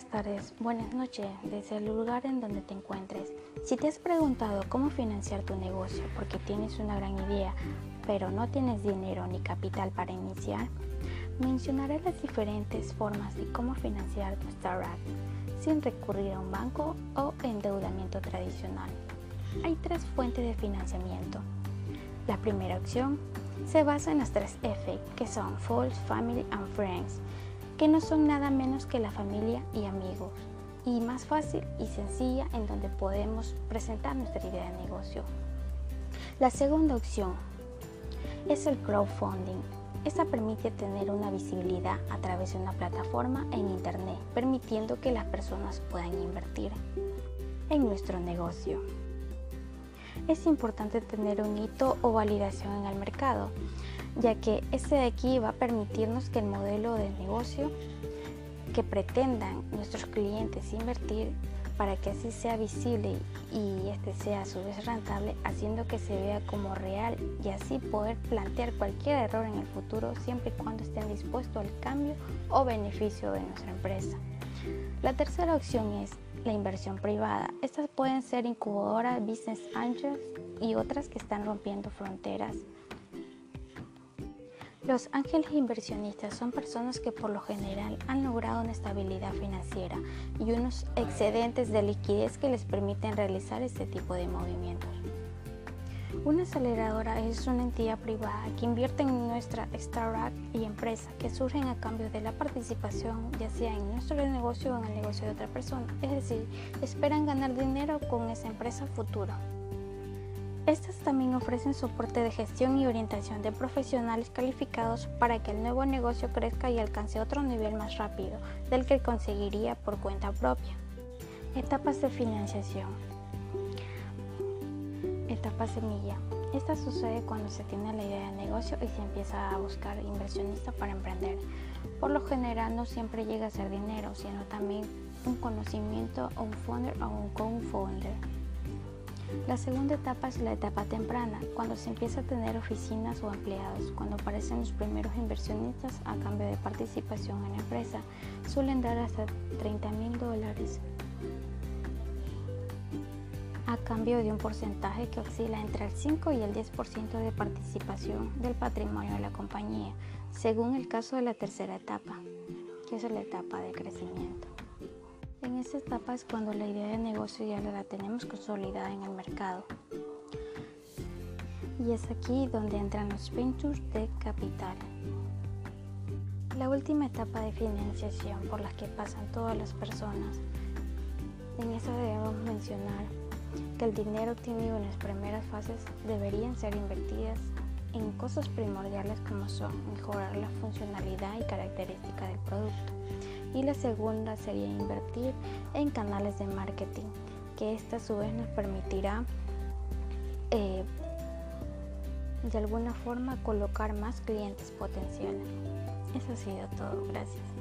Buenas tardes, buenas noches, desde el lugar en donde te encuentres. Si te has preguntado cómo financiar tu negocio porque tienes una gran idea, pero no tienes dinero ni capital para iniciar, mencionaré las diferentes formas de cómo financiar tu startup sin recurrir a un banco o endeudamiento tradicional. Hay tres fuentes de financiamiento. La primera opción se basa en las tres F, que son False, Family and Friends que no son nada menos que la familia y amigos, y más fácil y sencilla en donde podemos presentar nuestra idea de negocio. La segunda opción es el crowdfunding. Esta permite tener una visibilidad a través de una plataforma en Internet, permitiendo que las personas puedan invertir en nuestro negocio. Es importante tener un hito o validación en el mercado, ya que este de aquí va a permitirnos que el modelo de negocio que pretendan nuestros clientes invertir para que así sea visible y este sea a su vez rentable, haciendo que se vea como real y así poder plantear cualquier error en el futuro siempre y cuando estén dispuestos al cambio o beneficio de nuestra empresa. La tercera opción es la inversión privada. Estas pueden ser incubadoras, business angels y otras que están rompiendo fronteras los ángeles inversionistas son personas que por lo general han logrado una estabilidad financiera y unos excedentes de liquidez que les permiten realizar este tipo de movimientos. Una aceleradora es una entidad privada que invierte en nuestra startup y empresa que surgen a cambio de la participación ya sea en nuestro negocio o en el negocio de otra persona, es decir, esperan ganar dinero con esa empresa futura. Estas también ofrecen soporte de gestión y orientación de profesionales calificados para que el nuevo negocio crezca y alcance otro nivel más rápido del que conseguiría por cuenta propia. Etapas de financiación. Etapa semilla. Esta sucede cuando se tiene la idea de negocio y se empieza a buscar inversionistas para emprender. Por lo general no siempre llega a ser dinero, sino también un conocimiento, un founder o un co-founder. La segunda etapa es la etapa temprana, cuando se empieza a tener oficinas o empleados, cuando aparecen los primeros inversionistas a cambio de participación en la empresa. Suelen dar hasta 30 mil dólares a cambio de un porcentaje que oscila entre el 5 y el 10% de participación del patrimonio de la compañía, según el caso de la tercera etapa, que es la etapa de crecimiento. En esta etapa es cuando la idea de negocio ya la tenemos consolidada en el mercado. Y es aquí donde entran los ventures de capital. La última etapa de financiación por la que pasan todas las personas. En esta debemos mencionar que el dinero obtenido en las primeras fases deberían ser invertidas en cosas primordiales como son mejorar la funcionalidad y característica del producto y la segunda sería invertir en canales de marketing, que esta a su vez nos permitirá eh, de alguna forma colocar más clientes potenciales. Eso ha sido todo, gracias.